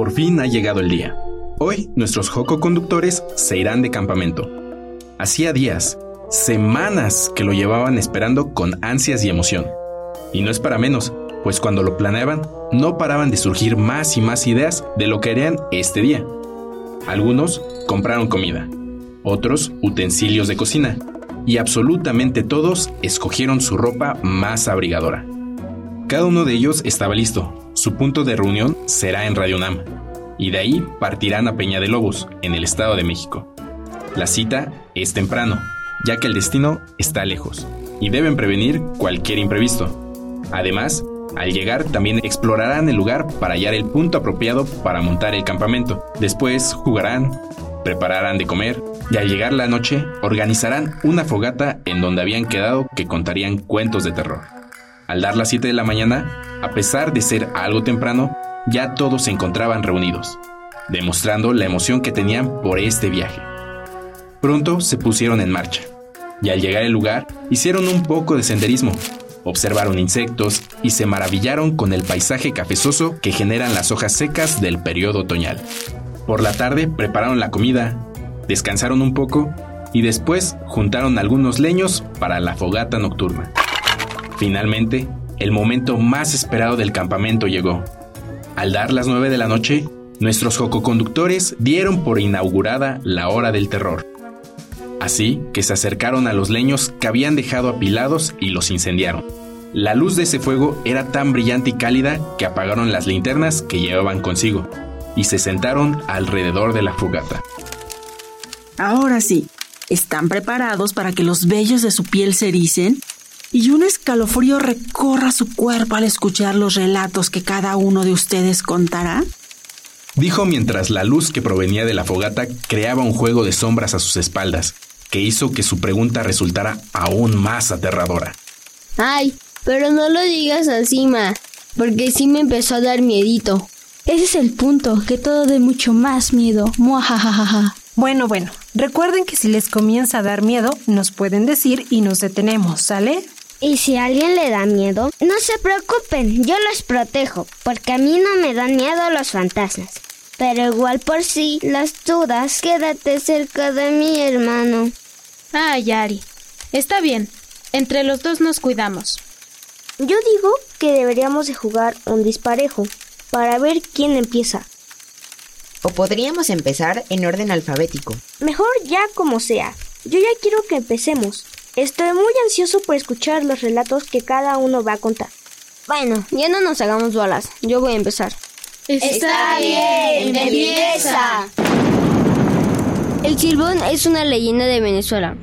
Por fin ha llegado el día. Hoy nuestros Joco conductores se irán de campamento. Hacía días, semanas que lo llevaban esperando con ansias y emoción. Y no es para menos, pues cuando lo planeaban, no paraban de surgir más y más ideas de lo que harían este día. Algunos compraron comida, otros utensilios de cocina, y absolutamente todos escogieron su ropa más abrigadora. Cada uno de ellos estaba listo. Su punto de reunión será en Radio Nam, y de ahí partirán a Peña de Lobos, en el Estado de México. La cita es temprano, ya que el destino está lejos, y deben prevenir cualquier imprevisto. Además, al llegar también explorarán el lugar para hallar el punto apropiado para montar el campamento. Después jugarán, prepararán de comer y al llegar la noche organizarán una fogata en donde habían quedado que contarían cuentos de terror. Al dar las 7 de la mañana, a pesar de ser algo temprano, ya todos se encontraban reunidos, demostrando la emoción que tenían por este viaje. Pronto se pusieron en marcha, y al llegar al lugar hicieron un poco de senderismo, observaron insectos y se maravillaron con el paisaje cafezoso que generan las hojas secas del periodo otoñal. Por la tarde prepararon la comida, descansaron un poco y después juntaron algunos leños para la fogata nocturna. Finalmente, el momento más esperado del campamento llegó. Al dar las 9 de la noche, nuestros jococonductores dieron por inaugurada la hora del terror. Así que se acercaron a los leños que habían dejado apilados y los incendiaron. La luz de ese fuego era tan brillante y cálida que apagaron las linternas que llevaban consigo y se sentaron alrededor de la fogata. Ahora sí, ¿están preparados para que los vellos de su piel se ericen? Y un escalofrío recorra su cuerpo al escuchar los relatos que cada uno de ustedes contará? Dijo mientras la luz que provenía de la fogata creaba un juego de sombras a sus espaldas, que hizo que su pregunta resultara aún más aterradora. Ay, pero no lo digas así, ma, porque sí me empezó a dar miedito. Ese es el punto, que todo dé mucho más miedo. Muajajaja. Bueno, bueno, recuerden que si les comienza a dar miedo, nos pueden decir y nos detenemos, ¿sale? Y si a alguien le da miedo, no se preocupen, yo los protejo, porque a mí no me dan miedo los fantasmas. Pero igual por si las dudas, quédate cerca de mi hermano. Ah, Yari. Está bien. Entre los dos nos cuidamos. Yo digo que deberíamos de jugar un disparejo para ver quién empieza. O podríamos empezar en orden alfabético. Mejor ya como sea. Yo ya quiero que empecemos. Estoy muy ansioso por escuchar los relatos que cada uno va a contar. Bueno, ya no nos hagamos bolas. Yo voy a empezar. Está bien, empieza. El Silbón es una leyenda de Venezuela.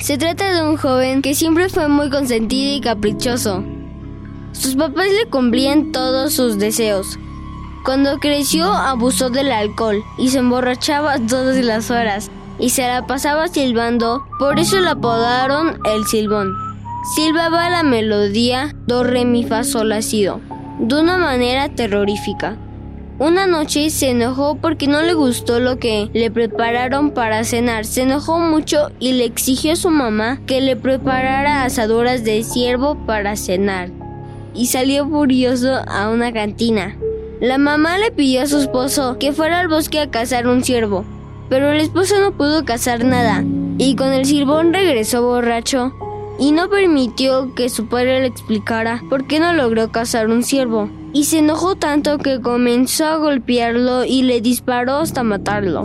Se trata de un joven que siempre fue muy consentido y caprichoso. Sus papás le cumplían todos sus deseos. Cuando creció abusó del alcohol y se emborrachaba todas las horas y se la pasaba silbando, por eso le apodaron el silbón. Silbaba la melodía do re mi fa sol la de una manera terrorífica. Una noche se enojó porque no le gustó lo que le prepararon para cenar. Se enojó mucho y le exigió a su mamá que le preparara asaduras de ciervo para cenar. Y salió furioso a una cantina. La mamá le pidió a su esposo que fuera al bosque a cazar un ciervo, pero el esposo no pudo cazar nada. Y con el silbón regresó borracho y no permitió que su padre le explicara por qué no logró cazar un ciervo. Y se enojó tanto que comenzó a golpearlo y le disparó hasta matarlo.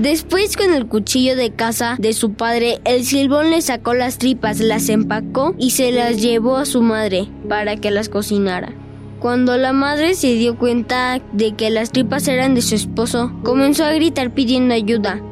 Después con el cuchillo de caza de su padre, el silbón le sacó las tripas, las empacó y se las llevó a su madre para que las cocinara. Cuando la madre se dio cuenta de que las tripas eran de su esposo, comenzó a gritar pidiendo ayuda.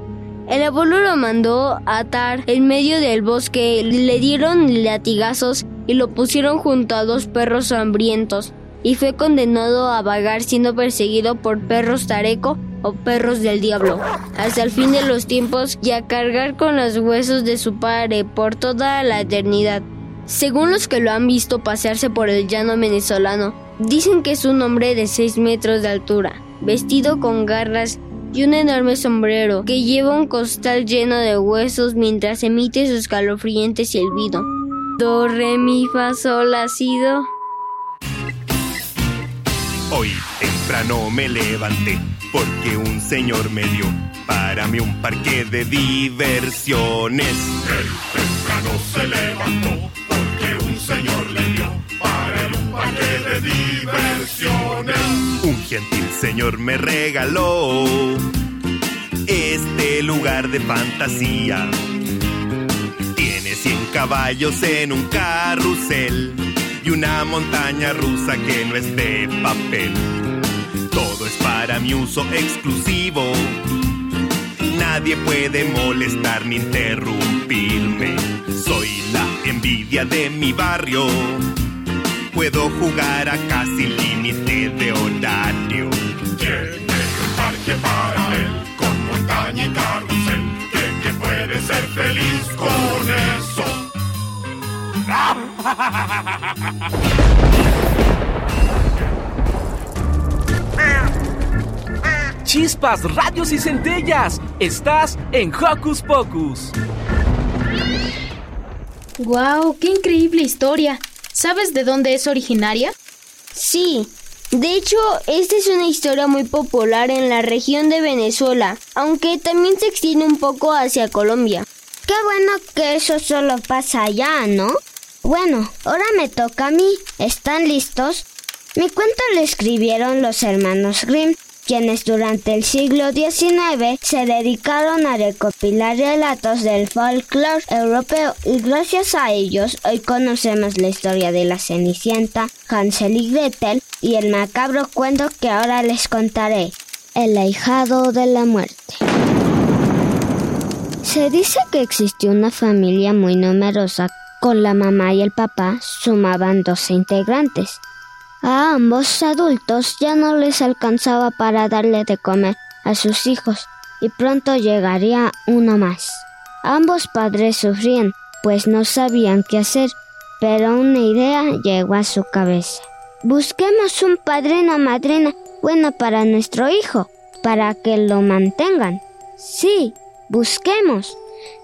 El abuelo lo mandó a atar en medio del bosque, le dieron latigazos y lo pusieron junto a dos perros hambrientos y fue condenado a vagar siendo perseguido por perros tareco o perros del diablo, hasta el fin de los tiempos y a cargar con los huesos de su padre por toda la eternidad. Según los que lo han visto pasearse por el llano venezolano, dicen que es un hombre de 6 metros de altura, vestido con garras y un enorme sombrero que lleva un costal lleno de huesos mientras emite su escalofriante silbido. Do, re, mi, fa, sol, ha sido. Hoy temprano me levanté porque un señor me dio para mí un parque de diversiones. Él temprano se levantó porque un señor le Un gentil señor me regaló este lugar de fantasía. Tiene 100 caballos en un carrusel y una montaña rusa que no es de papel. Todo es para mi uso exclusivo. Nadie puede molestar ni interrumpirme. Soy la envidia de mi barrio. Puedo jugar acá sin límite de horario. Tiene un parque para él con montaña y carrusel. Que, que puede ser feliz con eso. Chispas, radios y centellas. Estás en Hocus Pocus. ¡Guau! ¡Qué increíble historia! ¿Sabes de dónde es originaria? Sí. De hecho, esta es una historia muy popular en la región de Venezuela, aunque también se extiende un poco hacia Colombia. Qué bueno que eso solo pasa allá, ¿no? Bueno, ahora me toca a mí. ¿Están listos? Mi cuento lo escribieron los hermanos Grimm, quienes durante el siglo XIX se dedicaron a recopilar relatos del folclore europeo y gracias a ellos hoy conocemos la historia de la Cenicienta, Hansel y Gretel y el macabro cuento que ahora les contaré, El ahijado de la muerte. Se dice que existió una familia muy numerosa con la mamá y el papá sumaban 12 integrantes. A ambos adultos ya no les alcanzaba para darle de comer a sus hijos y pronto llegaría uno más. Ambos padres sufrían, pues no sabían qué hacer, pero una idea llegó a su cabeza. Busquemos un padrino o madrina buena para nuestro hijo, para que lo mantengan. Sí, busquemos.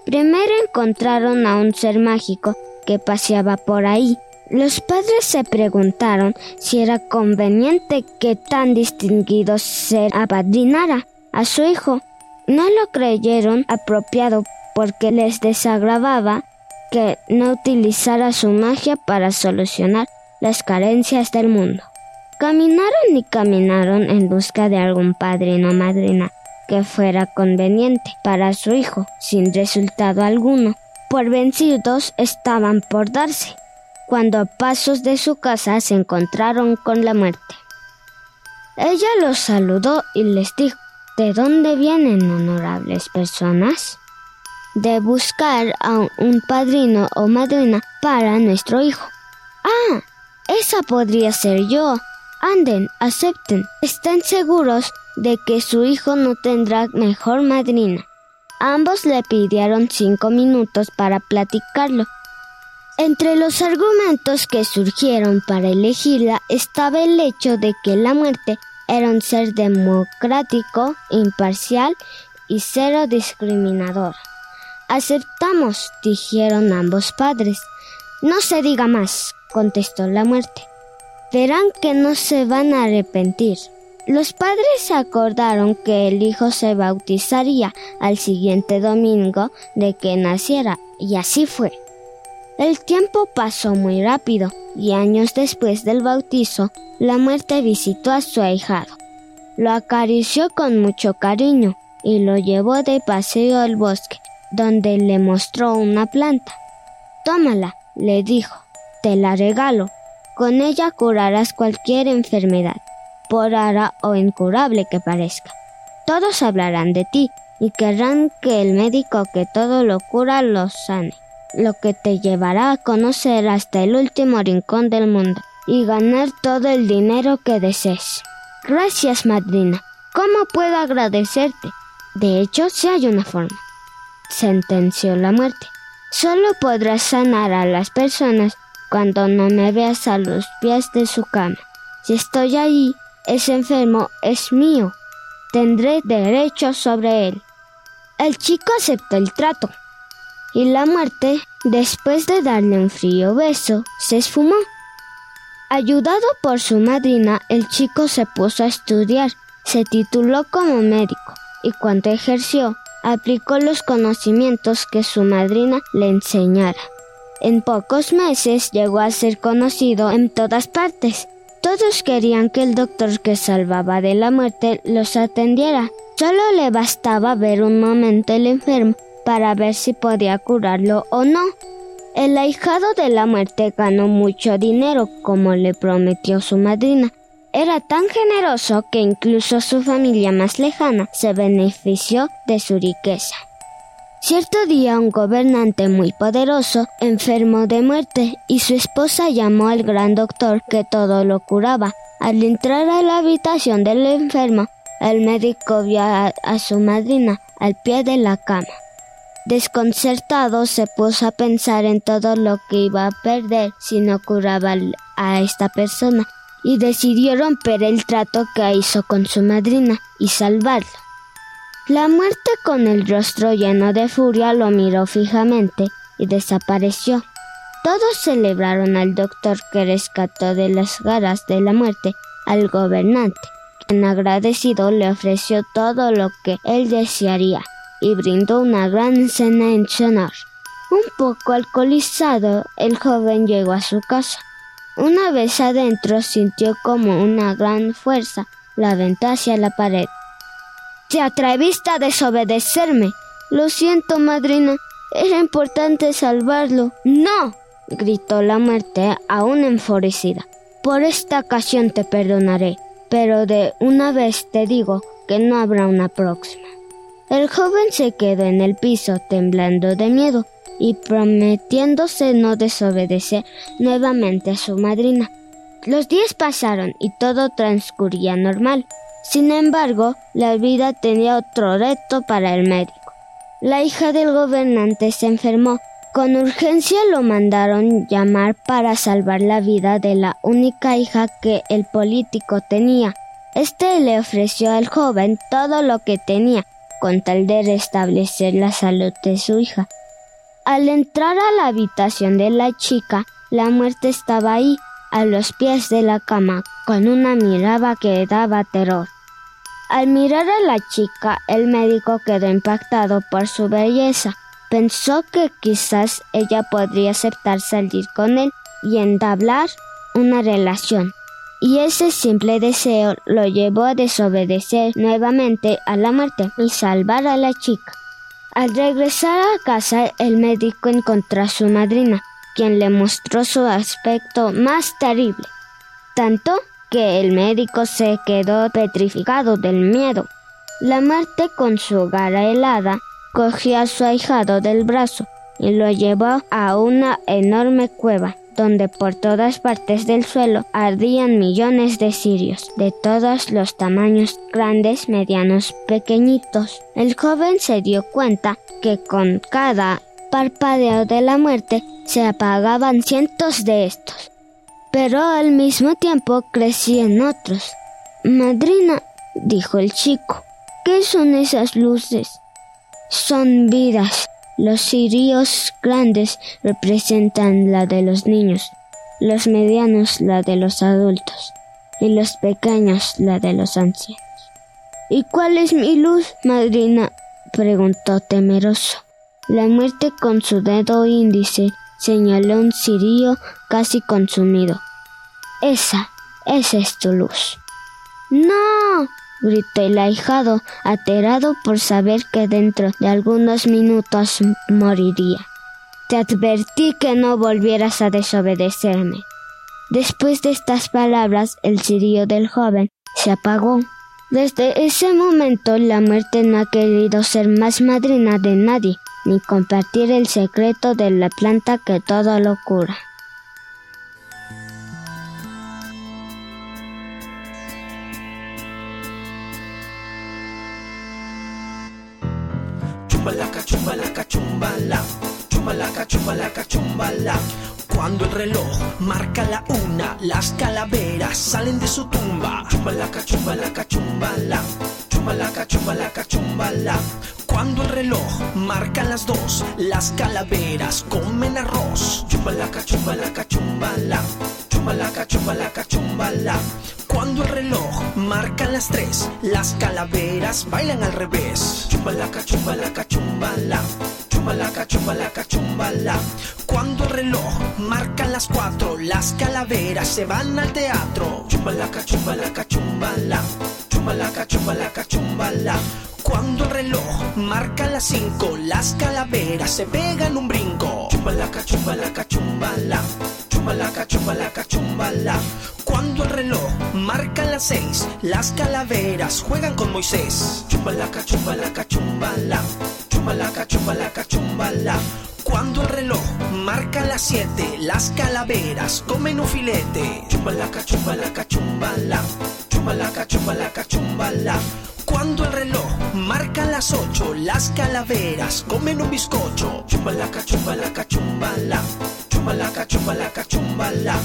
Primero encontraron a un ser mágico que paseaba por ahí. Los padres se preguntaron si era conveniente que tan distinguido ser apadrinara a su hijo. No lo creyeron apropiado porque les desagravaba que no utilizara su magia para solucionar las carencias del mundo. Caminaron y caminaron en busca de algún padrino o madrina que fuera conveniente para su hijo, sin resultado alguno. Por vencidos estaban por darse cuando a pasos de su casa se encontraron con la muerte. Ella los saludó y les dijo, ¿de dónde vienen honorables personas? De buscar a un padrino o madrina para nuestro hijo. Ah, esa podría ser yo. Anden, acepten. Estén seguros de que su hijo no tendrá mejor madrina. Ambos le pidieron cinco minutos para platicarlo entre los argumentos que surgieron para elegirla estaba el hecho de que la muerte era un ser democrático, imparcial y cero discriminador. Aceptamos, dijeron ambos padres. No se diga más, contestó la muerte. Verán que no se van a arrepentir. Los padres acordaron que el hijo se bautizaría al siguiente domingo de que naciera, y así fue. El tiempo pasó muy rápido y años después del bautizo, la muerte visitó a su ahijado. Lo acarició con mucho cariño y lo llevó de paseo al bosque, donde le mostró una planta. Tómala, le dijo, te la regalo. Con ella curarás cualquier enfermedad, por rara o incurable que parezca. Todos hablarán de ti y querrán que el médico que todo lo cura lo sane, lo que te llevará a conocer hasta el último rincón del mundo y ganar todo el dinero que desees. Gracias, madrina. ¿Cómo puedo agradecerte? De hecho, si hay una forma. Sentenció la muerte. Solo podrás sanar a las personas cuando no me veas a los pies de su cama. Si estoy ahí, ese enfermo es mío. Tendré derecho sobre él. El chico aceptó el trato. Y la muerte, después de darle un frío beso, se esfumó. Ayudado por su madrina, el chico se puso a estudiar, se tituló como médico y cuando ejerció, aplicó los conocimientos que su madrina le enseñara. En pocos meses llegó a ser conocido en todas partes. Todos querían que el doctor que salvaba de la muerte los atendiera. Solo le bastaba ver un momento el enfermo para ver si podía curarlo o no. El ahijado de la muerte ganó mucho dinero como le prometió su madrina. Era tan generoso que incluso su familia más lejana se benefició de su riqueza. Cierto día un gobernante muy poderoso enfermó de muerte y su esposa llamó al gran doctor que todo lo curaba. Al entrar a la habitación del enfermo, el médico vio a, a su madrina al pie de la cama. Desconcertado se puso a pensar en todo lo que iba a perder si no curaba a esta persona y decidió romper el trato que hizo con su madrina y salvarlo. La muerte con el rostro lleno de furia lo miró fijamente y desapareció. Todos celebraron al doctor que rescató de las garras de la muerte al gobernante, quien agradecido le ofreció todo lo que él desearía y brindó una gran cena en su honor. Un poco alcoholizado, el joven llegó a su casa. Una vez adentro sintió como una gran fuerza la aventó hacia la pared. Te atreviste a desobedecerme. Lo siento, madrina. Era importante salvarlo. No. gritó la muerte aún enfurecida. Por esta ocasión te perdonaré, pero de una vez te digo que no habrá una próxima. El joven se quedó en el piso temblando de miedo y prometiéndose no desobedecer nuevamente a su madrina. Los días pasaron y todo transcurría normal. Sin embargo, la vida tenía otro reto para el médico. La hija del gobernante se enfermó. Con urgencia lo mandaron llamar para salvar la vida de la única hija que el político tenía. Este le ofreció al joven todo lo que tenía con tal de restablecer la salud de su hija. Al entrar a la habitación de la chica, la muerte estaba ahí, a los pies de la cama, con una mirada que daba terror. Al mirar a la chica, el médico quedó impactado por su belleza. Pensó que quizás ella podría aceptar salir con él y entablar una relación. Y ese simple deseo lo llevó a desobedecer nuevamente a la muerte y salvar a la chica. Al regresar a casa, el médico encontró a su madrina, quien le mostró su aspecto más terrible. Tanto que el médico se quedó petrificado del miedo. La muerte con su gara helada cogió a su ahijado del brazo y lo llevó a una enorme cueva donde por todas partes del suelo ardían millones de cirios, de todos los tamaños, grandes, medianos, pequeñitos. El joven se dio cuenta que con cada parpadeo de la muerte se apagaban cientos de estos pero al mismo tiempo crecían otros. Madrina, dijo el chico, ¿qué son esas luces? Son vidas. Los cirios grandes representan la de los niños, los medianos la de los adultos y los pequeños la de los ancianos. ¿Y cuál es mi luz, madrina? preguntó temeroso. La muerte con su dedo índice señaló un cirio casi consumido. Esa, esa es tu luz. ¡No! Gritó el ahijado, aterrado por saber que dentro de algunos minutos moriría. Te advertí que no volvieras a desobedecerme. Después de estas palabras, el cirio del joven se apagó. Desde ese momento la muerte no ha querido ser más madrina de nadie, ni compartir el secreto de la planta que todo lo cura. Chumbalaca, chumbalaca, chumbala, chumbalaca, chumbalaca, chumbala. Cuando el reloj marca la una, las calaveras salen de su tumba. Chumbalaca, chumbalaca, chumbala, chumbalaca, chumbalaca, chumbala. Cuando el reloj marca las dos, las calaveras comen arroz. Chumbalaca, chumbalaca, chumbala, chumbalaca, chumbalaca, chumbala. Cuando el reloj marca las tres, las calaveras bailan al revés. Chumbalaca, chumbalaca, chumbala, chumbalaca, chumbalaca, chumbala. Cuando el reloj marca las cuatro, las calaveras se van al teatro. Chumbalaca, chumbalaca, chumbala, chumbalaca, chumbalaca, chumbala. Cuando el reloj marca las cinco, las calaveras se pegan un brinco. Chumbalaca, chumbalaca, chumbala, chumbalaca, chumbalaca, chumbala. Cuando el reloj marca las seis, las calaveras juegan con Moisés. Chumbalaca, chumbalaca, chumbala, chumbalaca, chumbalaca, chumbala. Cuando el reloj marca las siete, las calaveras comen un filete. Chumbalaca, chumbalaca, chumbala, chumbalaca, chumbalaca, chumbala. Cuando el reloj marca las ocho, las calaveras comen un bizcocho. Chumbalaca, chumbalaca, chumbala, chumbalaca, chumbalaca, chumbala.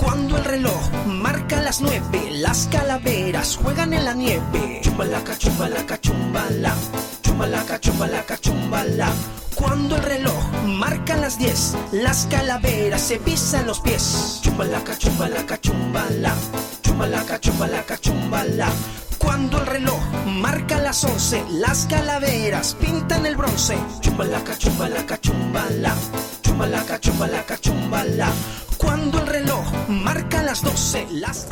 Cuando el reloj marca las nueve, las calaveras juegan en la nieve. Chumbalaca, chumbalaca, chumbala, chumbalaca, chumbalaca, chumbala. Cuando el reloj marca las diez, las calaveras se pisan los pies. Chumbalaca, chumbalaca, chumbala, chumbalaca, chumbalaca, chumbala. Cuando el reloj marca las once, las calaveras pintan el bronce. Chumbalaca, chumbalaca, chumbala, chumbalaca, chumbalaca, chumbala. Cuando el marca las doce, las...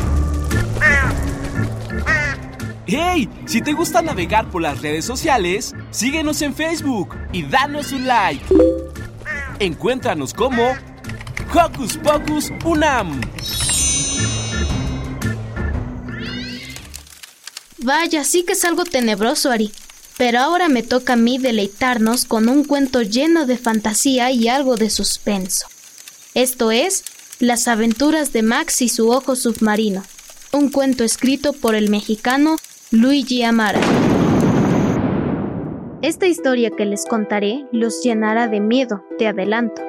¡Hey! Si te gusta navegar por las redes sociales, síguenos en Facebook y danos un like. Encuéntranos como Hocus Pocus Unam. Vaya, sí que es algo tenebroso, Ari. Pero ahora me toca a mí deleitarnos con un cuento lleno de fantasía y algo de suspenso. Esto es Las aventuras de Max y su ojo submarino, un cuento escrito por el mexicano Luigi Amara. Esta historia que les contaré los llenará de miedo, te adelanto,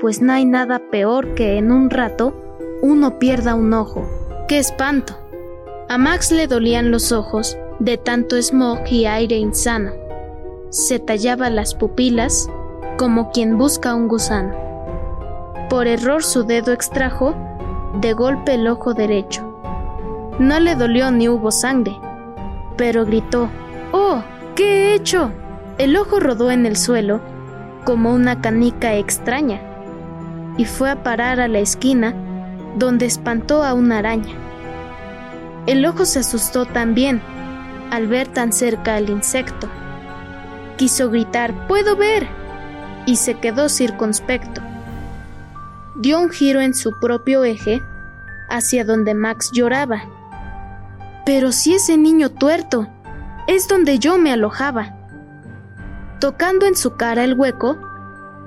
pues no hay nada peor que en un rato uno pierda un ojo. ¡Qué espanto! A Max le dolían los ojos de tanto smog y aire insano. Se tallaba las pupilas como quien busca un gusano. Por error su dedo extrajo de golpe el ojo derecho. No le dolió ni hubo sangre, pero gritó, ¡Oh! ¿Qué he hecho? El ojo rodó en el suelo como una canica extraña y fue a parar a la esquina donde espantó a una araña. El ojo se asustó también al ver tan cerca al insecto. Quiso gritar, ¡Puedo ver! y se quedó circunspecto. Dio un giro en su propio eje hacia donde Max lloraba. Pero si ese niño tuerto es donde yo me alojaba. Tocando en su cara el hueco,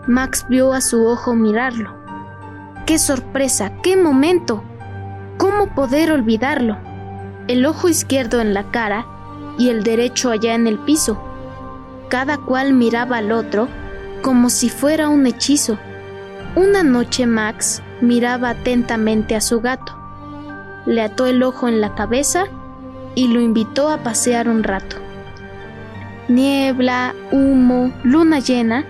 Max vio a su ojo mirarlo. ¡Qué sorpresa! ¡Qué momento! ¿Cómo poder olvidarlo? El ojo izquierdo en la cara y el derecho allá en el piso. Cada cual miraba al otro como si fuera un hechizo. Una noche Max miraba atentamente a su gato. Le ató el ojo en la cabeza y lo invitó a pasear un rato. Niebla, humo, luna llena,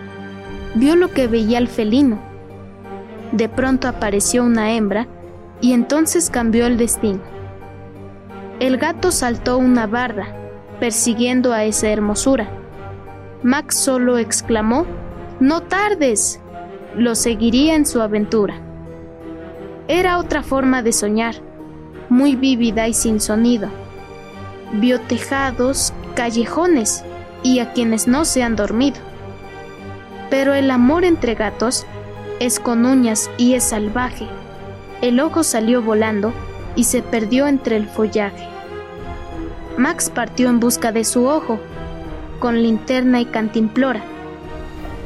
vio lo que veía el felino. De pronto apareció una hembra y entonces cambió el destino. El gato saltó una barda, persiguiendo a esa hermosura. Max solo exclamó, ¡No tardes! Lo seguiría en su aventura. Era otra forma de soñar, muy vívida y sin sonido. Vio tejados, callejones y a quienes no se han dormido. Pero el amor entre gatos es con uñas y es salvaje. El ojo salió volando y se perdió entre el follaje. Max partió en busca de su ojo, con linterna y cantimplora.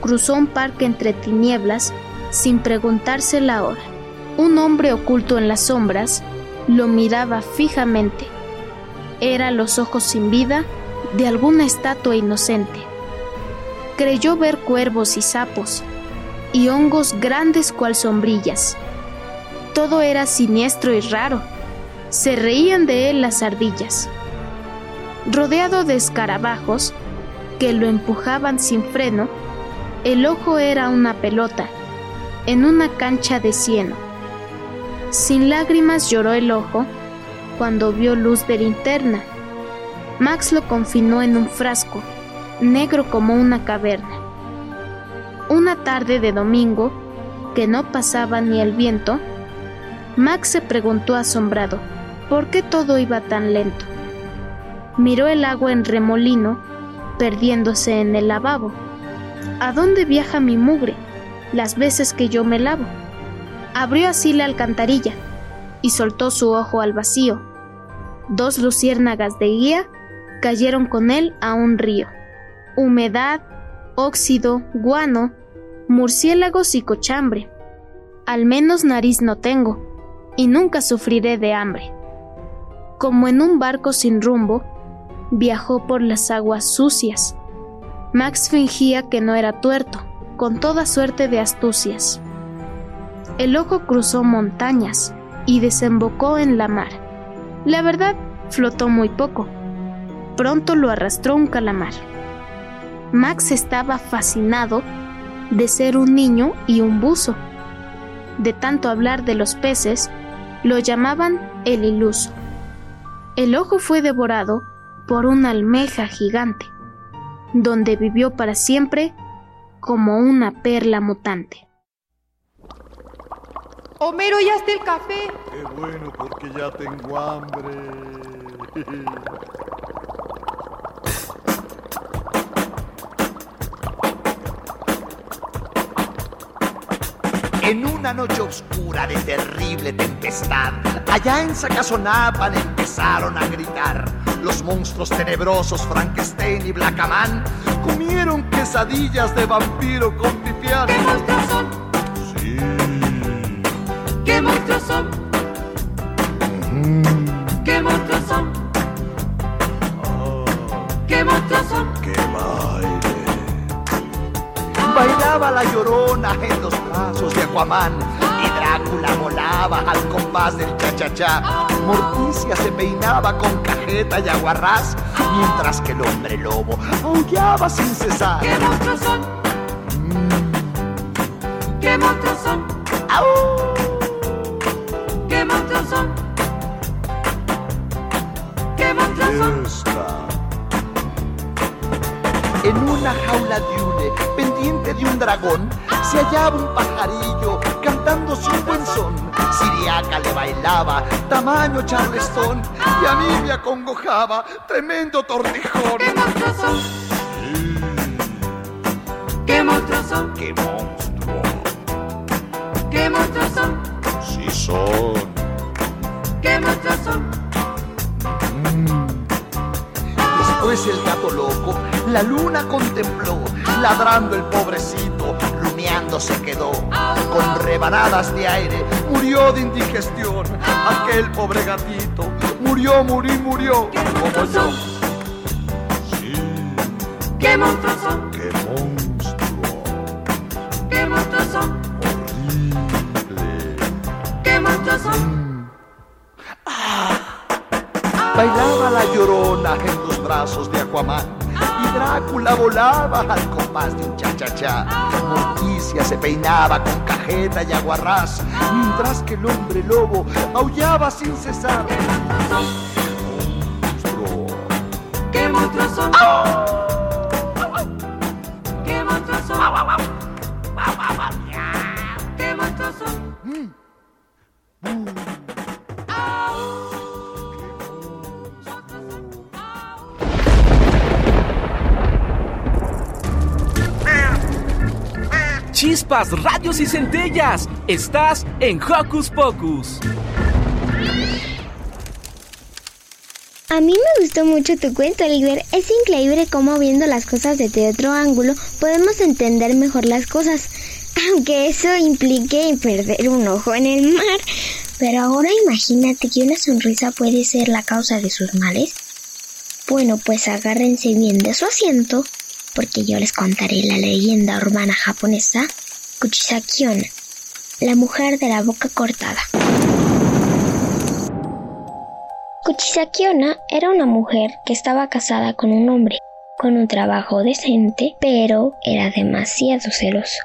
Cruzó un parque entre tinieblas sin preguntarse la hora. Un hombre oculto en las sombras lo miraba fijamente. Era los ojos sin vida de alguna estatua inocente. Creyó ver cuervos y sapos, y hongos grandes cual sombrillas. Todo era siniestro y raro. Se reían de él las ardillas. Rodeado de escarabajos que lo empujaban sin freno, el ojo era una pelota en una cancha de cieno. Sin lágrimas lloró el ojo cuando vio luz de linterna. Max lo confinó en un frasco, negro como una caverna. Una tarde de domingo, que no pasaba ni el viento, Max se preguntó asombrado, ¿por qué todo iba tan lento? Miró el agua en remolino, perdiéndose en el lavabo. ¿A dónde viaja mi mugre las veces que yo me lavo? Abrió así la alcantarilla y soltó su ojo al vacío. Dos luciérnagas de guía cayeron con él a un río. Humedad, óxido, guano, murciélagos y cochambre. Al menos nariz no tengo, y nunca sufriré de hambre. Como en un barco sin rumbo, viajó por las aguas sucias. Max fingía que no era tuerto, con toda suerte de astucias. El ojo cruzó montañas y desembocó en la mar. La verdad, flotó muy poco. Pronto lo arrastró un calamar. Max estaba fascinado de ser un niño y un buzo. De tanto hablar de los peces, lo llamaban el iluso. El ojo fue devorado por una almeja gigante, donde vivió para siempre como una perla mutante. Homero, ya está el café. Qué bueno, porque ya tengo hambre. En una noche oscura de terrible tempestad, allá en Sacazonapan empezaron a gritar. Los monstruos tenebrosos Frankenstein y Blackaman comieron quesadillas de vampiro con pipián. ¿Qué monstruos son? Sí. ¿Qué monstruos son? ¿Qué monstruos son? ¿Qué monstruos son? ¡Qué baile! Bailaba la llorona en los brazos de Aquaman Drácula volaba al compás del cha-cha-cha. Morticia se peinaba con cajeta y aguarrás, mientras que el hombre lobo aullaba sin cesar. ¿Qué monstruos son? ¿Qué monstruos son? ¿Qué monstruos son? ¿Qué monstruos son? En una jaula de hule, pendiente de un dragón, se hallaba un pajarillo cantando su buen son. Siriaca le bailaba, tamaño charlestón, y a mí me acongojaba, tremendo tortijón. ¿Qué monstruos son? ¿Qué monstruos son? ¡Qué monstruo! ¿Qué monstruos son? Sí son. ¿Qué monstruos son? Después el gato loco la luna contempló, ladrando el pobrecito, rumiando se quedó. Con rebanadas de aire murió de indigestión. Aquel pobre gatito murió, murió, murió. Como yo. ¿Qué monstruos son? ¡Qué monstruo! ¿Qué monstruos son? ¿Qué monstruos son? Bailaba la llorona en los brazos de Aquaman y Drácula volaba al compás de un cha-cha-cha. Morticia se peinaba con cajeta y aguarrás, mientras que el hombre lobo aullaba sin cesar. ¡Qué ¡Monstruo! ¡Qué monstruo son! ¡Qué monstruo son! ¡Qué monstruo mm. son! Mm. Chispas, radios y centellas. Estás en Hocus Pocus. A mí me gustó mucho tu cuento, Oliver. Es increíble cómo viendo las cosas desde otro ángulo podemos entender mejor las cosas. Aunque eso implique perder un ojo en el mar. Pero ahora imagínate que una sonrisa puede ser la causa de sus males. Bueno, pues agárrense bien de su asiento, porque yo les contaré la leyenda urbana japonesa Kuchisakiona, la mujer de la boca cortada. Kuchisakiona era una mujer que estaba casada con un hombre, con un trabajo decente, pero era demasiado celoso.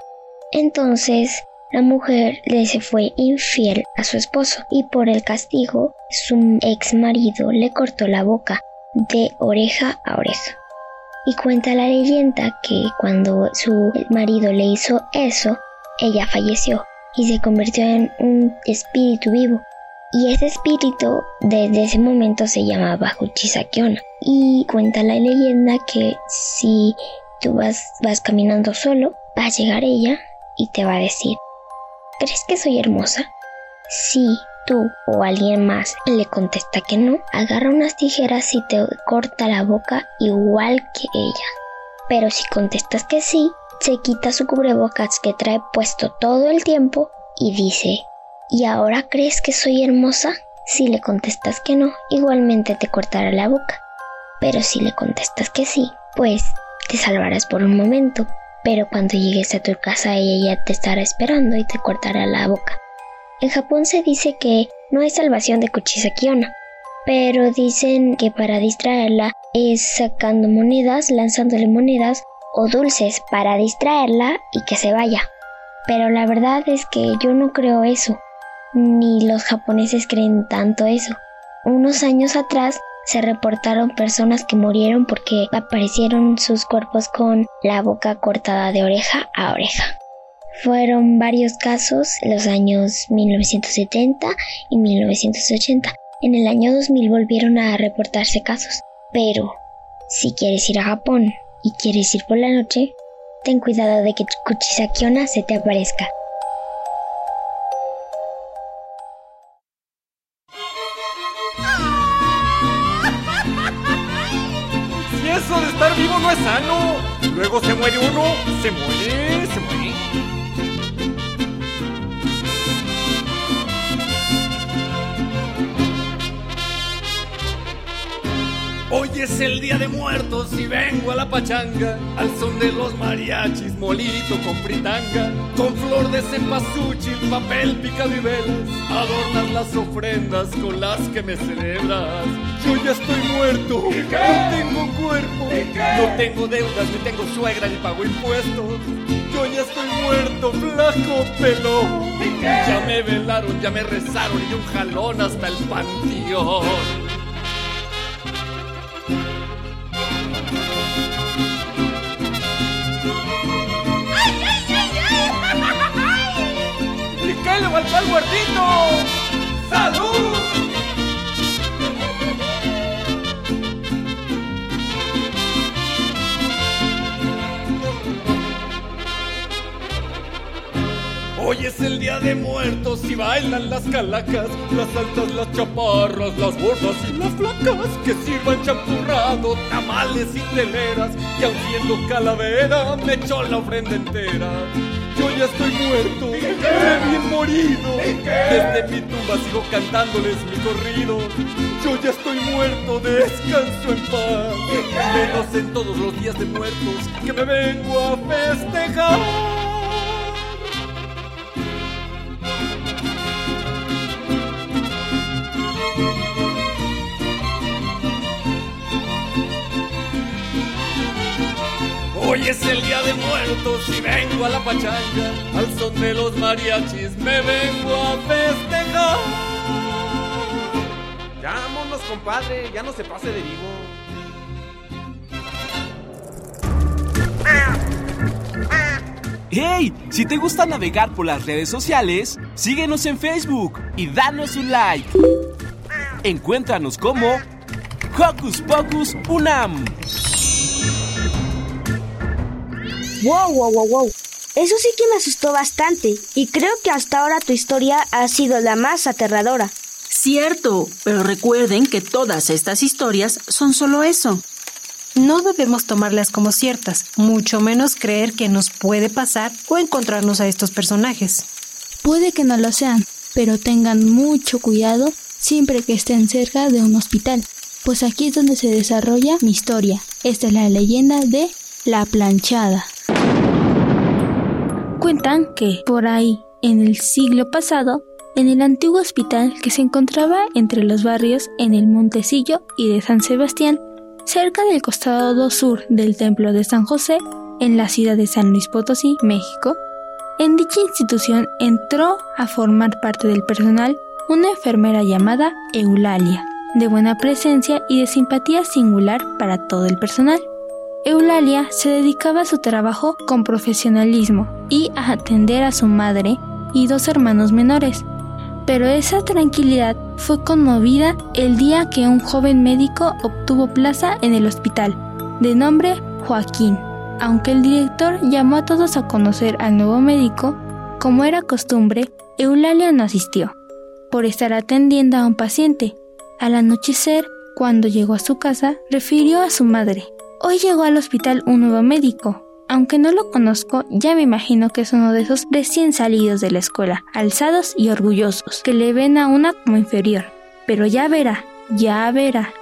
Entonces, la mujer le se fue infiel a su esposo y por el castigo, su ex marido le cortó la boca de oreja a oreja. Y cuenta la leyenda que cuando su marido le hizo eso, ella falleció y se convirtió en un espíritu vivo. Y ese espíritu desde ese momento se llamaba Huchisakiona. Y cuenta la leyenda que si tú vas, vas caminando solo, va a llegar ella y te va a decir, ¿crees que soy hermosa? Si tú o alguien más le contesta que no, agarra unas tijeras y te corta la boca igual que ella. Pero si contestas que sí, se quita su cubrebocas que trae puesto todo el tiempo y dice, ¿y ahora crees que soy hermosa? Si le contestas que no, igualmente te cortará la boca. Pero si le contestas que sí, pues te salvarás por un momento, pero cuando llegues a tu casa ella ya te estará esperando y te cortará la boca. En Japón se dice que no hay salvación de Kuchisakiona, pero dicen que para distraerla es sacando monedas, lanzándole monedas o dulces para distraerla y que se vaya. Pero la verdad es que yo no creo eso, ni los japoneses creen tanto eso. Unos años atrás se reportaron personas que murieron porque aparecieron sus cuerpos con la boca cortada de oreja a oreja. Fueron varios casos en los años 1970 y 1980. En el año 2000 volvieron a reportarse casos. Pero, si quieres ir a Japón y quieres ir por la noche, ten cuidado de que Kuchisakiona se te aparezca. Si eso de estar vivo no es sano, luego se muere uno, se muere, se muere. Hoy es el día de muertos y vengo a la pachanga Al son de los mariachis, molito con fritanga Con flor de cempasúchil, papel velas Adornas las ofrendas con las que me celebras. Yo ya estoy muerto, no tengo cuerpo No tengo deudas, ni tengo suegra, ni pago impuestos. Yo ya estoy muerto, flaco pelón Ya me velaron, ya me rezaron y un jalón hasta el panteón ¿Y qué le faltó al? ¡Salud! Hoy es el día de muertos y bailan las calacas, las altas, las chaparras, las gordas y las flacas que sirvan champurrado, tamales y teleras, que aun siendo calavera me echó la ofrenda entera. Yo ya estoy muerto, he bien morido. Desde mi tumba sigo cantándoles mi corrido. Yo ya estoy muerto, descanso en paz. Menos en todos los días de muertos que me vengo a festejar. Hoy es el día de muertos y vengo a la pachanga. Al son de los mariachis me vengo a festejar. Ya, vámonos, compadre, ya no se pase de vivo. ¡Hey! Si te gusta navegar por las redes sociales, síguenos en Facebook y danos un like. Encuéntranos como Hocus Pocus Unam. Wow, wow, wow, wow. Eso sí que me asustó bastante y creo que hasta ahora tu historia ha sido la más aterradora. Cierto, pero recuerden que todas estas historias son solo eso. No debemos tomarlas como ciertas, mucho menos creer que nos puede pasar o encontrarnos a estos personajes. Puede que no lo sean, pero tengan mucho cuidado siempre que estén cerca de un hospital, pues aquí es donde se desarrolla mi historia. Esta es la leyenda de la planchada. Cuentan que por ahí, en el siglo pasado, en el antiguo hospital que se encontraba entre los barrios en el Montecillo y de San Sebastián, cerca del costado sur del Templo de San José, en la ciudad de San Luis Potosí, México, en dicha institución entró a formar parte del personal una enfermera llamada Eulalia, de buena presencia y de simpatía singular para todo el personal. Eulalia se dedicaba a su trabajo con profesionalismo y a atender a su madre y dos hermanos menores, pero esa tranquilidad fue conmovida el día que un joven médico obtuvo plaza en el hospital, de nombre Joaquín. Aunque el director llamó a todos a conocer al nuevo médico, como era costumbre, Eulalia no asistió, por estar atendiendo a un paciente. Al anochecer, cuando llegó a su casa, refirió a su madre, Hoy llegó al hospital un nuevo médico, aunque no lo conozco, ya me imagino que es uno de esos recién salidos de la escuela, alzados y orgullosos, que le ven a una como inferior. Pero ya verá, ya verá.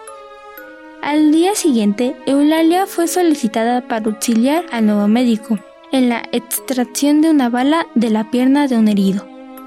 Al día siguiente, Eulalia fue solicitada para auxiliar al nuevo médico en la extracción de una bala de la pierna de un herido.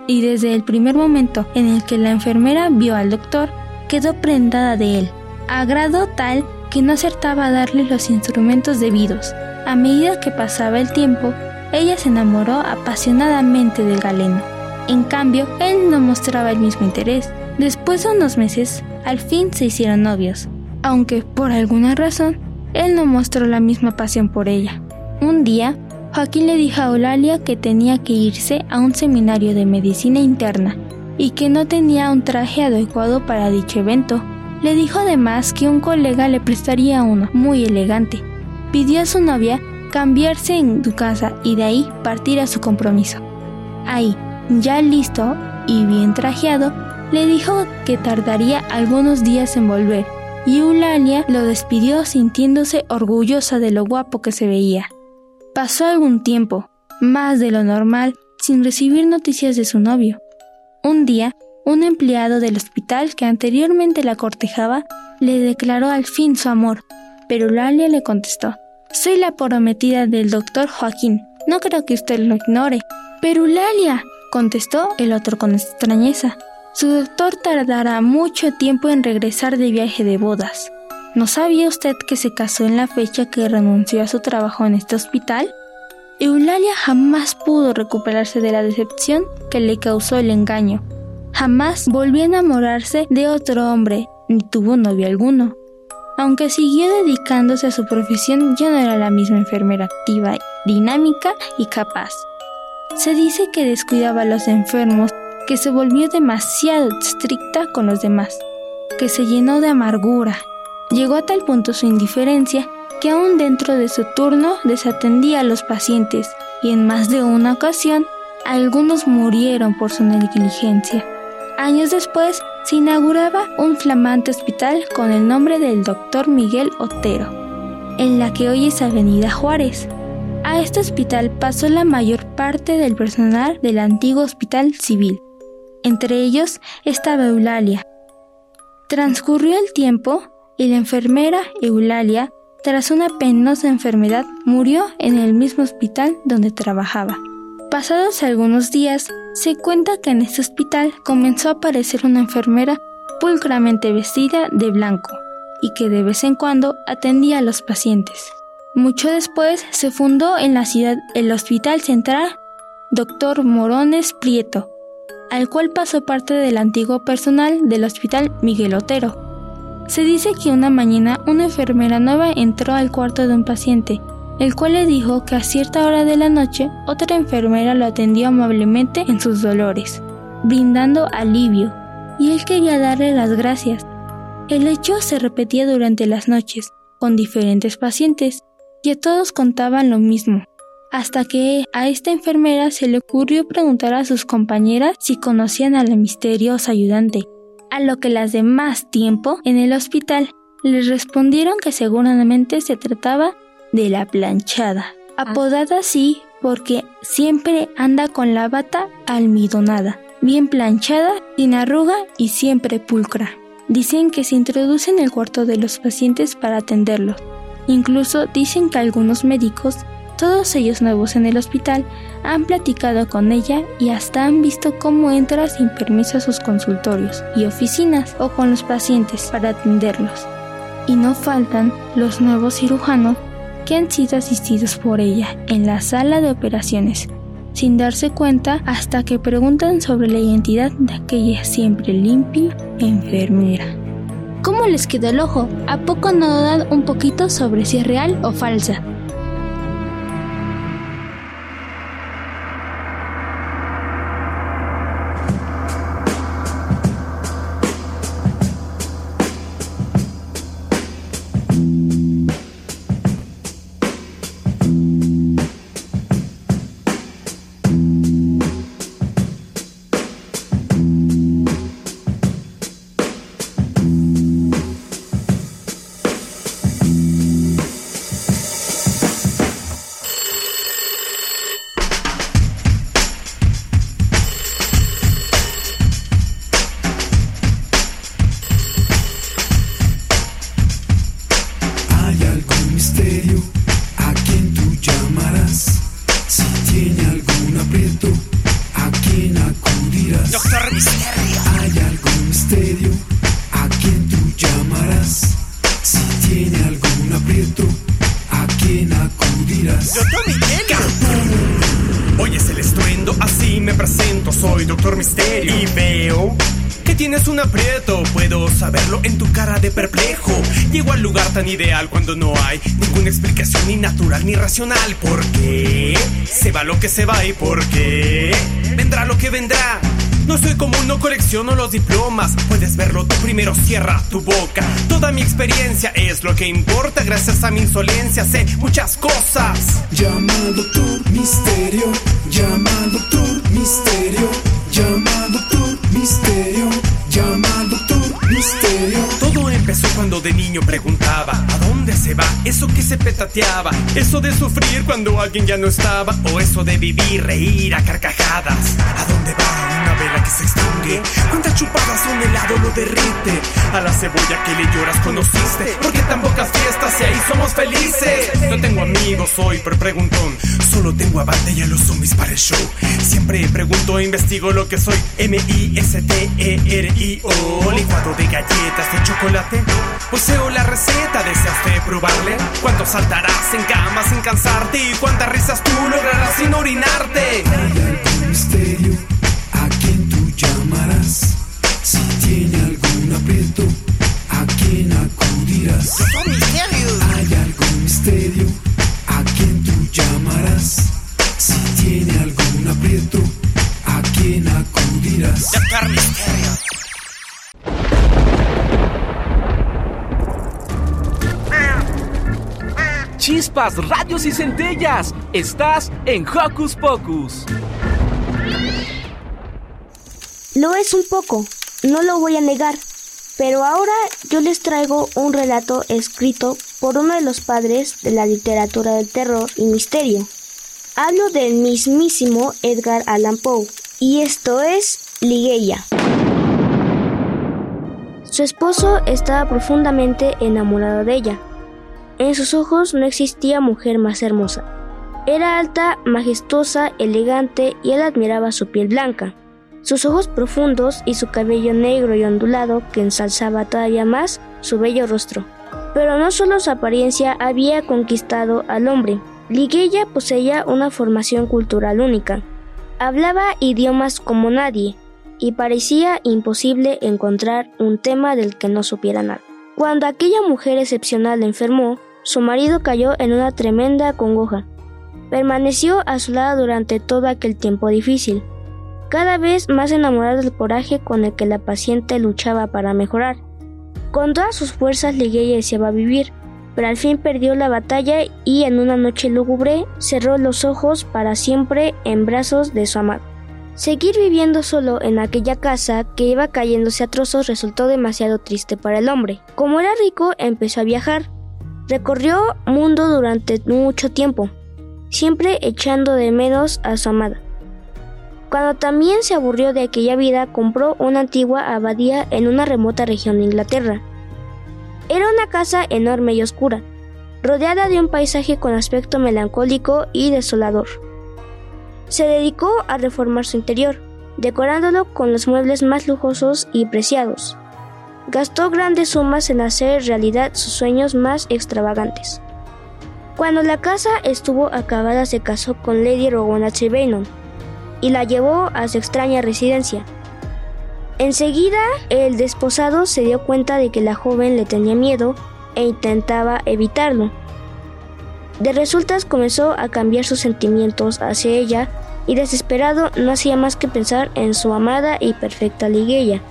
Y desde el primer momento en el que la enfermera vio al doctor, quedó prendada de él, a grado tal que no acertaba a darle los instrumentos debidos. A medida que pasaba el tiempo, ella se enamoró apasionadamente del galeno. En cambio, él no mostraba el mismo interés. Después de unos meses, al fin se hicieron novios, aunque por alguna razón, él no mostró la misma pasión por ella. Un día, Joaquín le dijo a Eulalia que tenía que irse a un seminario de medicina interna y que no tenía un traje adecuado para dicho evento. Le dijo además que un colega le prestaría uno muy elegante pidió a su novia cambiarse en su casa y de ahí partir a su compromiso. Ahí, ya listo y bien trajeado, le dijo que tardaría algunos días en volver, y Eulalia lo despidió sintiéndose orgullosa de lo guapo que se veía. Pasó algún tiempo, más de lo normal, sin recibir noticias de su novio. Un día, un empleado del hospital que anteriormente la cortejaba le declaró al fin su amor, pero Eulalia le contestó, soy la prometida del doctor Joaquín. No creo que usted lo ignore. Pero Eulalia, contestó el otro con extrañeza. Su doctor tardará mucho tiempo en regresar de viaje de bodas. ¿No sabía usted que se casó en la fecha que renunció a su trabajo en este hospital? Eulalia jamás pudo recuperarse de la decepción que le causó el engaño. Jamás volvió a enamorarse de otro hombre, ni tuvo novio alguno. Aunque siguió dedicándose a su profesión, ya no era la misma enfermera activa, dinámica y capaz. Se dice que descuidaba a los enfermos, que se volvió demasiado estricta con los demás, que se llenó de amargura. Llegó a tal punto su indiferencia que aún dentro de su turno desatendía a los pacientes y en más de una ocasión algunos murieron por su negligencia. Años después se inauguraba un flamante hospital con el nombre del Dr. Miguel Otero, en la que hoy es Avenida Juárez. A este hospital pasó la mayor parte del personal del antiguo hospital civil. Entre ellos estaba Eulalia. Transcurrió el tiempo y la enfermera Eulalia, tras una penosa enfermedad, murió en el mismo hospital donde trabajaba. Pasados algunos días, se cuenta que en este hospital comenzó a aparecer una enfermera pulcramente vestida de blanco y que de vez en cuando atendía a los pacientes. Mucho después se fundó en la ciudad el Hospital Central Dr. Morones Prieto, al cual pasó parte del antiguo personal del Hospital Miguel Otero. Se dice que una mañana una enfermera nueva entró al cuarto de un paciente el cual le dijo que a cierta hora de la noche otra enfermera lo atendió amablemente en sus dolores, brindando alivio, y él quería darle las gracias. El hecho se repetía durante las noches, con diferentes pacientes, y a todos contaban lo mismo, hasta que a esta enfermera se le ocurrió preguntar a sus compañeras si conocían a la misteriosa ayudante, a lo que las de más tiempo en el hospital les respondieron que seguramente se trataba de la planchada, apodada así porque siempre anda con la bata almidonada, bien planchada, sin arruga y siempre pulcra. Dicen que se introduce en el cuarto de los pacientes para atenderlos. Incluso dicen que algunos médicos, todos ellos nuevos en el hospital, han platicado con ella y hasta han visto cómo entra sin permiso a sus consultorios y oficinas o con los pacientes para atenderlos. Y no faltan los nuevos cirujanos que han sido asistidos por ella en la sala de operaciones, sin darse cuenta hasta que preguntan sobre la identidad de aquella siempre limpia enfermera. ¿Cómo les quedó el ojo? ¿A poco no dudan un poquito sobre si es real o falsa? Tan ideal cuando no hay ninguna explicación ni natural ni racional. ¿Por qué? Se va lo que se va y por qué vendrá lo que vendrá. No soy común, no colecciono los diplomas. Puedes verlo tú primero, cierra tu boca. Toda mi experiencia es lo que importa. Gracias a mi insolencia sé muchas cosas. Llama al doctor misterio, llama al doctor misterio, llama al doctor misterio, llama al doctor misterio. Todo empezó cuando de niño preguntaba ¿A dónde se va? Eso que se petateaba Eso de sufrir cuando alguien ya no estaba O eso de vivir, reír a carcajadas ¿A dónde va que se extingue? ¿Cuántas chupadas un helado lo derrite? A la cebolla que le lloras conociste ¿Por qué tan pocas fiestas y ahí somos felices? No tengo amigos, soy per preguntón Solo tengo a Banda y a los zombies para el show Siempre pregunto e investigo lo que soy M-I-S-T-E-R-I-O Licuado de galletas de chocolate Poseo la receta, ¿deseaste probarle? ¿Cuánto saltarás en cama sin cansarte? ¿Y cuántas risas tú lograrás sin orinarte? Chispas, radios y centellas. Estás en Hocus Pocus. Lo es un poco, no lo voy a negar, pero ahora yo les traigo un relato escrito por uno de los padres de la literatura del terror y misterio. Hablo del mismísimo Edgar Allan Poe, y esto es Ligeia. Su esposo estaba profundamente enamorado de ella. En sus ojos no existía mujer más hermosa. Era alta, majestuosa, elegante y él admiraba su piel blanca, sus ojos profundos y su cabello negro y ondulado que ensalzaba todavía más su bello rostro. Pero no solo su apariencia había conquistado al hombre. Ligeia poseía una formación cultural única. Hablaba idiomas como nadie y parecía imposible encontrar un tema del que no supiera nada. Cuando aquella mujer excepcional enfermó, su marido cayó en una tremenda congoja. Permaneció a su lado durante todo aquel tiempo difícil, cada vez más enamorado del coraje con el que la paciente luchaba para mejorar. Con todas sus fuerzas Ligeia deseaba vivir, pero al fin perdió la batalla y en una noche lúgubre cerró los ojos para siempre en brazos de su amado. Seguir viviendo solo en aquella casa que iba cayéndose a trozos resultó demasiado triste para el hombre. Como era rico, empezó a viajar. Recorrió mundo durante mucho tiempo, siempre echando de menos a su amada. Cuando también se aburrió de aquella vida, compró una antigua abadía en una remota región de Inglaterra. Era una casa enorme y oscura, rodeada de un paisaje con aspecto melancólico y desolador. Se dedicó a reformar su interior, decorándolo con los muebles más lujosos y preciados. Gastó grandes sumas en hacer realidad sus sueños más extravagantes. Cuando la casa estuvo acabada se casó con Lady Rowena Trevainon y la llevó a su extraña residencia. Enseguida el desposado se dio cuenta de que la joven le tenía miedo e intentaba evitarlo. De resultas comenzó a cambiar sus sentimientos hacia ella y desesperado no hacía más que pensar en su amada y perfecta liguella,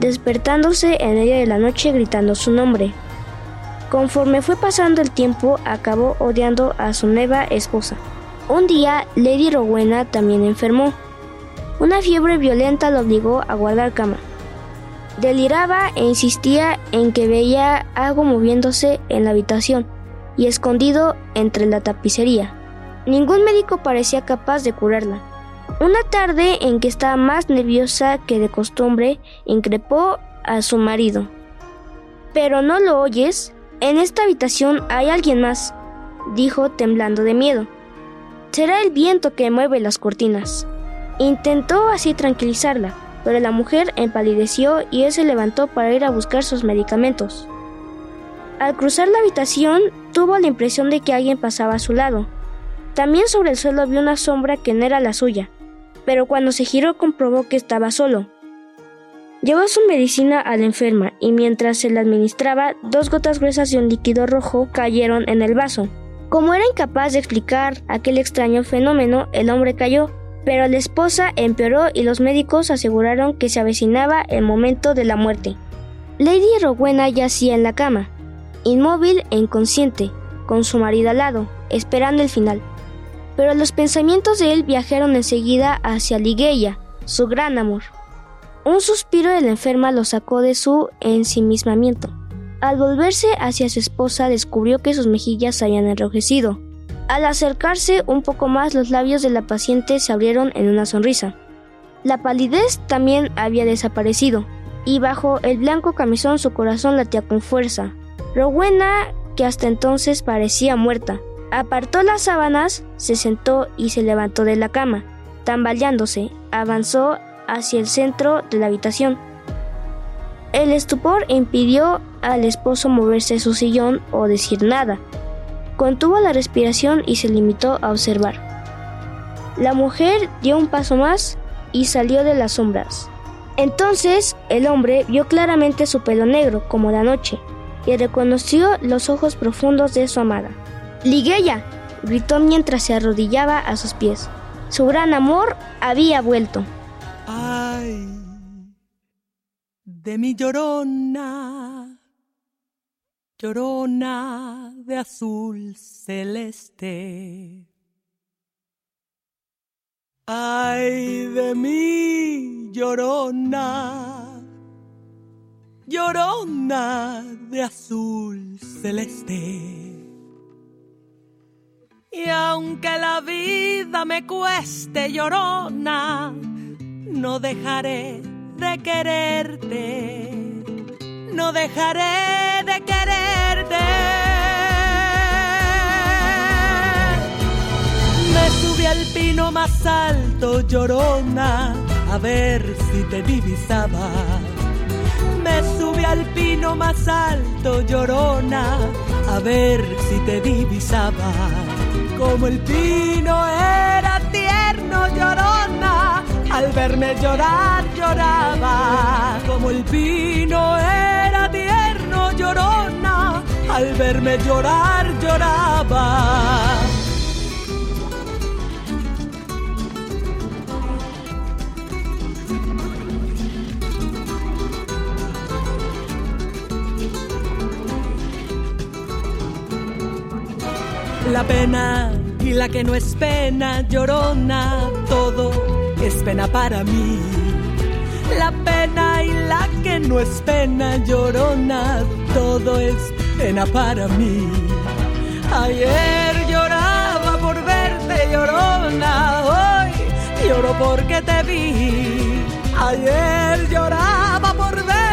despertándose en medio de la noche gritando su nombre. Conforme fue pasando el tiempo, acabó odiando a su nueva esposa. Un día, Lady Rowena también enfermó. Una fiebre violenta lo obligó a guardar cama. Deliraba e insistía en que veía algo moviéndose en la habitación y escondido entre la tapicería. Ningún médico parecía capaz de curarla. Una tarde en que estaba más nerviosa que de costumbre, increpó a su marido. ¿Pero no lo oyes? En esta habitación hay alguien más, dijo temblando de miedo. Será el viento que mueve las cortinas. Intentó así tranquilizarla, pero la mujer empalideció y él se levantó para ir a buscar sus medicamentos. Al cruzar la habitación, tuvo la impresión de que alguien pasaba a su lado. También sobre el suelo vio una sombra que no era la suya, pero cuando se giró comprobó que estaba solo. Llevó su medicina a la enferma y mientras se la administraba, dos gotas gruesas de un líquido rojo cayeron en el vaso. Como era incapaz de explicar aquel extraño fenómeno, el hombre cayó, pero la esposa empeoró y los médicos aseguraron que se avecinaba el momento de la muerte. Lady Rowena yacía en la cama, inmóvil e inconsciente, con su marido al lado, esperando el final. Pero los pensamientos de él viajaron enseguida hacia Ligeia, su gran amor. Un suspiro de la enferma lo sacó de su ensimismamiento. Al volverse hacia su esposa descubrió que sus mejillas habían enrojecido. Al acercarse un poco más los labios de la paciente se abrieron en una sonrisa. La palidez también había desaparecido, y bajo el blanco camisón su corazón latía con fuerza. Rowena, que hasta entonces parecía muerta, apartó las sábanas, se sentó y se levantó de la cama. Tambaleándose, avanzó hacia el centro de la habitación. El estupor impidió al esposo moverse de su sillón o decir nada. Contuvo la respiración y se limitó a observar. La mujer dio un paso más y salió de las sombras. Entonces el hombre vio claramente su pelo negro como la noche y reconoció los ojos profundos de su amada. Ligeia, gritó mientras se arrodillaba a sus pies. Su gran amor había vuelto. Ay, de mi llorona, llorona de azul celeste. Ay, de mi llorona, llorona de azul celeste. Y aunque la vida me cueste llorona, no dejaré de quererte, no dejaré de quererte. Me subí al pino más alto, llorona, a ver si te divisaba. Me subí al pino más alto, llorona, a ver si te divisaba. Como el pino era tierno, llorona, al verme llorar lloraba. Como el pino era tierno, llorona, al verme llorar lloraba. La pena y la que no es pena, llorona, todo es pena para mí. La pena y la que no es pena, llorona, todo es pena para mí. Ayer lloraba por verte, llorona, hoy lloro porque te vi. Ayer lloraba por verte,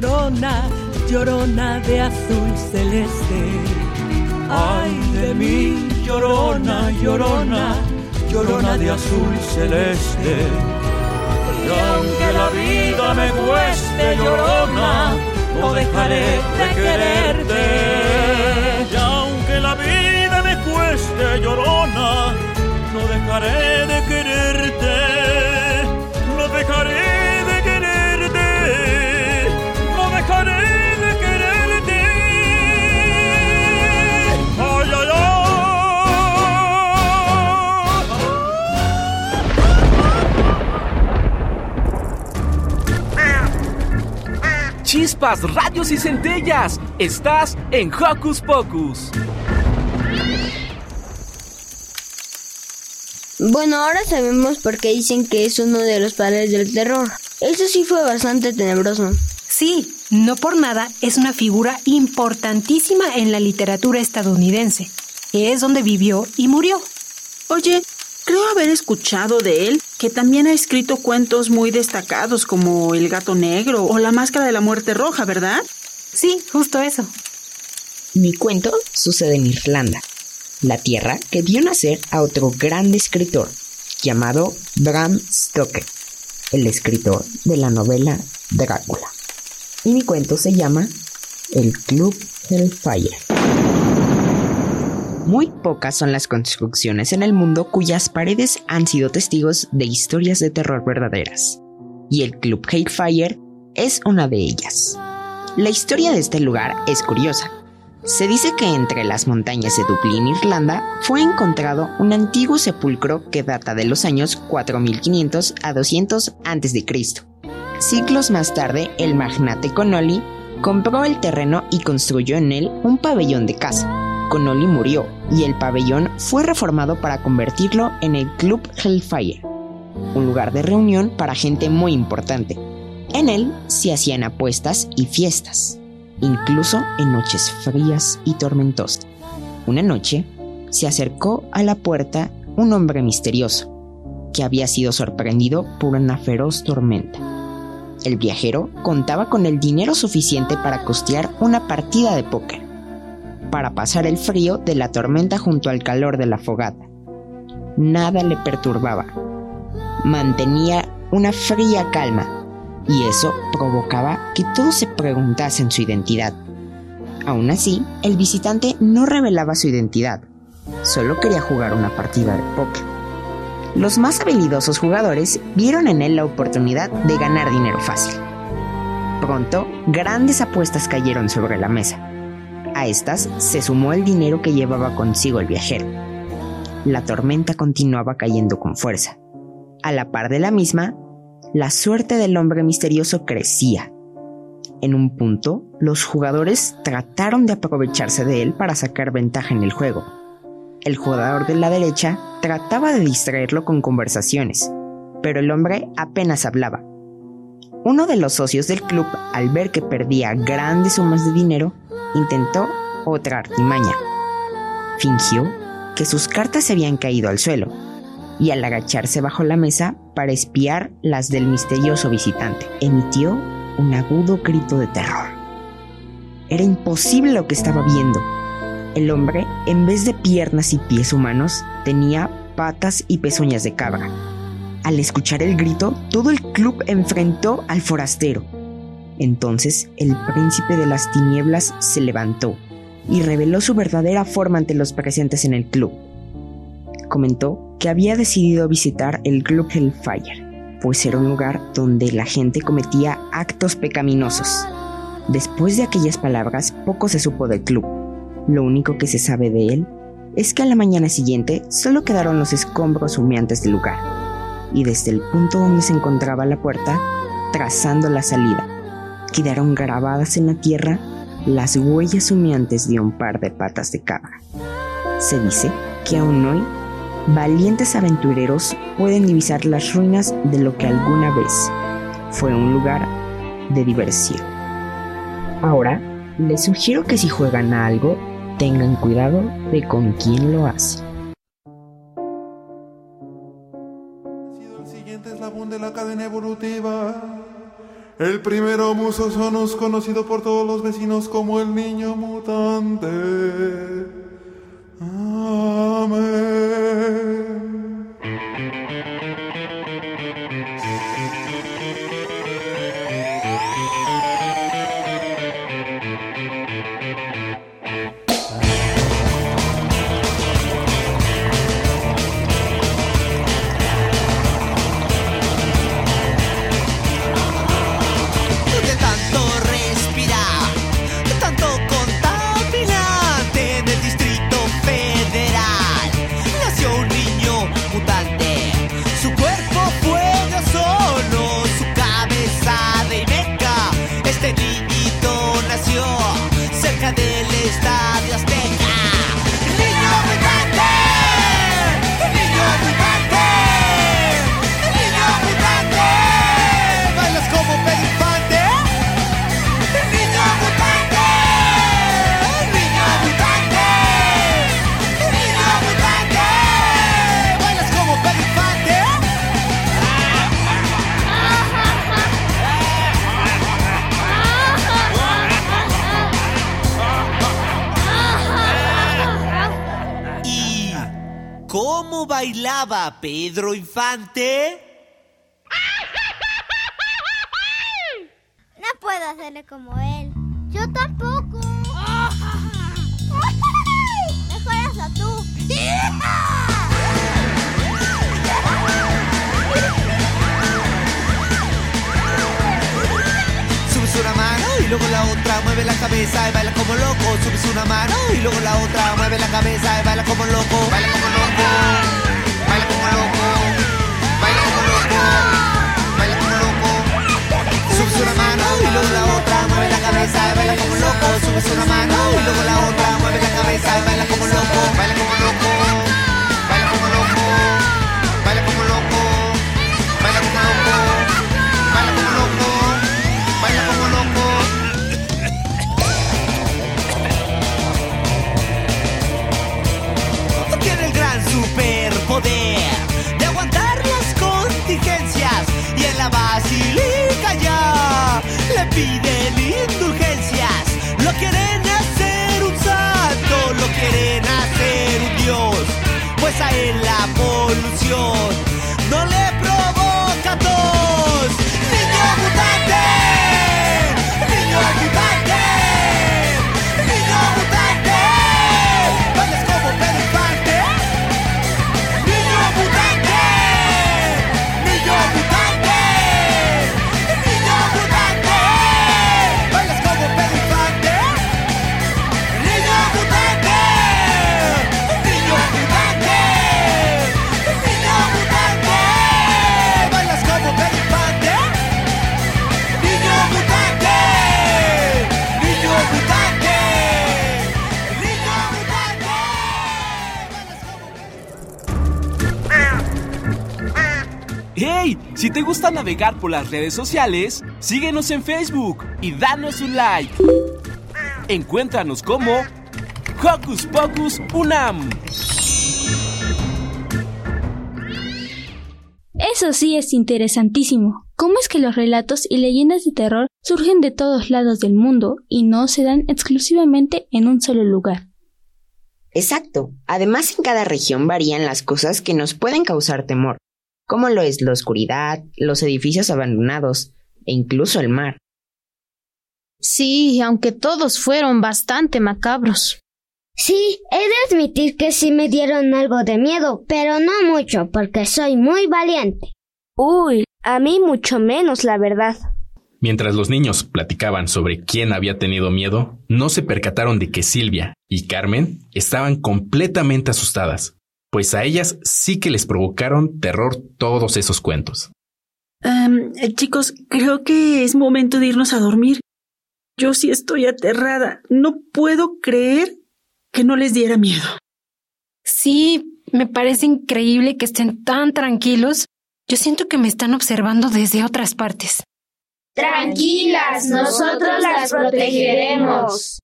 llorona, llorona, de azul celeste. Ay de mí, llorona, llorona, llorona de azul celeste. Y aunque la vida me cueste, llorona, no dejaré de quererte. Y aunque la vida me cueste, llorona, no dejaré de quererte. No dejaré Chispas, radios y centellas. Estás en Hocus Pocus. Bueno, ahora sabemos por qué dicen que es uno de los padres del terror. Eso sí fue bastante tenebroso. Sí, no por nada es una figura importantísima en la literatura estadounidense. Es donde vivió y murió. Oye, creo haber escuchado de él que también ha escrito cuentos muy destacados como El gato negro o La máscara de la muerte roja, ¿verdad? Sí, justo eso. Mi cuento sucede en Irlanda, la tierra que vio nacer a otro gran escritor llamado Bram Stoker, el escritor de la novela Drácula. Y mi cuento se llama El Club Hellfire. Muy pocas son las construcciones en el mundo cuyas paredes han sido testigos de historias de terror verdaderas. Y el Club Hellfire es una de ellas. La historia de este lugar es curiosa. Se dice que entre las montañas de Dublín, Irlanda, fue encontrado un antiguo sepulcro que data de los años 4500 a 200 a.C. Siglos más tarde, el magnate Connolly compró el terreno y construyó en él un pabellón de caza. Connolly murió y el pabellón fue reformado para convertirlo en el Club Hellfire, un lugar de reunión para gente muy importante. En él se hacían apuestas y fiestas, incluso en noches frías y tormentosas. Una noche se acercó a la puerta un hombre misterioso, que había sido sorprendido por una feroz tormenta. El viajero contaba con el dinero suficiente para costear una partida de póker, para pasar el frío de la tormenta junto al calor de la fogata. Nada le perturbaba. Mantenía una fría calma y eso provocaba que todos se preguntasen su identidad. Aún así, el visitante no revelaba su identidad, solo quería jugar una partida de póker. Los más habilidosos jugadores vieron en él la oportunidad de ganar dinero fácil. Pronto, grandes apuestas cayeron sobre la mesa. A estas se sumó el dinero que llevaba consigo el viajero. La tormenta continuaba cayendo con fuerza. A la par de la misma, la suerte del hombre misterioso crecía. En un punto, los jugadores trataron de aprovecharse de él para sacar ventaja en el juego. El jugador de la derecha trataba de distraerlo con conversaciones, pero el hombre apenas hablaba. Uno de los socios del club, al ver que perdía grandes sumas de dinero, intentó otra artimaña. Fingió que sus cartas se habían caído al suelo y al agacharse bajo la mesa para espiar las del misterioso visitante, emitió un agudo grito de terror. Era imposible lo que estaba viendo. El hombre, en vez de piernas y pies humanos, tenía patas y pezuñas de cabra. Al escuchar el grito, todo el club enfrentó al forastero. Entonces el príncipe de las tinieblas se levantó y reveló su verdadera forma ante los presentes en el club. Comentó que había decidido visitar el Club Hellfire pues era un lugar donde la gente cometía actos pecaminosos. Después de aquellas palabras, poco se supo del club. Lo único que se sabe de él es que a la mañana siguiente solo quedaron los escombros humeantes del lugar, y desde el punto donde se encontraba la puerta, trazando la salida, quedaron grabadas en la tierra las huellas humeantes de un par de patas de cabra. Se dice que aún hoy, valientes aventureros pueden divisar las ruinas de lo que alguna vez fue un lugar de diversión. Ahora, les sugiero que si juegan a algo, tengan cuidado de con quién lo hacen. El siguiente eslabón de la cadena evolutiva. El primero musosonus conocido por todos los vecinos como el niño mutante. Amén. Bailaba Pedro Infante? No puedo hacerle como él. Yo tampoco. Mejor hazlo tú. Subes una mano y luego la otra, mueve la cabeza y baila como loco. Subes una mano y luego la otra, mueve la cabeza y baila como loco. Baila como loco. Por las redes sociales, síguenos en Facebook y danos un like. Encuéntranos como Hocus Pocus Unam. Eso sí es interesantísimo. ¿Cómo es que los relatos y leyendas de terror surgen de todos lados del mundo y no se dan exclusivamente en un solo lugar? Exacto. Además, en cada región varían las cosas que nos pueden causar temor, como lo es la oscuridad, los edificios abandonados e incluso el mar. Sí, aunque todos fueron bastante macabros. Sí, he de admitir que sí me dieron algo de miedo, pero no mucho, porque soy muy valiente. Uy, A mí mucho menos, la verdad. Mientras los niños platicaban sobre quién había tenido miedo, no se percataron de que Silvia y Carmen estaban completamente asustadas, pues a ellas sí que les provocaron terror todos esos cuentos. Um, chicos, creo que es momento de irnos a dormir. Yo sí estoy aterrada. No puedo creer que no les diera miedo. Sí, me parece increíble que estén tan tranquilos. Yo siento que me están observando desde otras partes. Tranquilas, nosotros las protegeremos.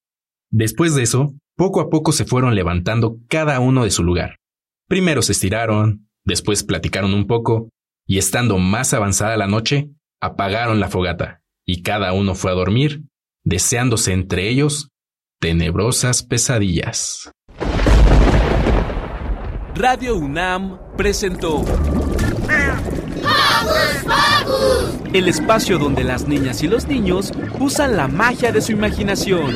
Después de eso, poco a poco se fueron levantando cada uno de su lugar. Primero se estiraron, después platicaron un poco, y estando más avanzada la noche, apagaron la fogata, y cada uno fue a dormir, deseándose entre ellos tenebrosas pesadillas. Radio UNAM presentó el espacio donde las niñas y los niños usan la magia de su imaginación.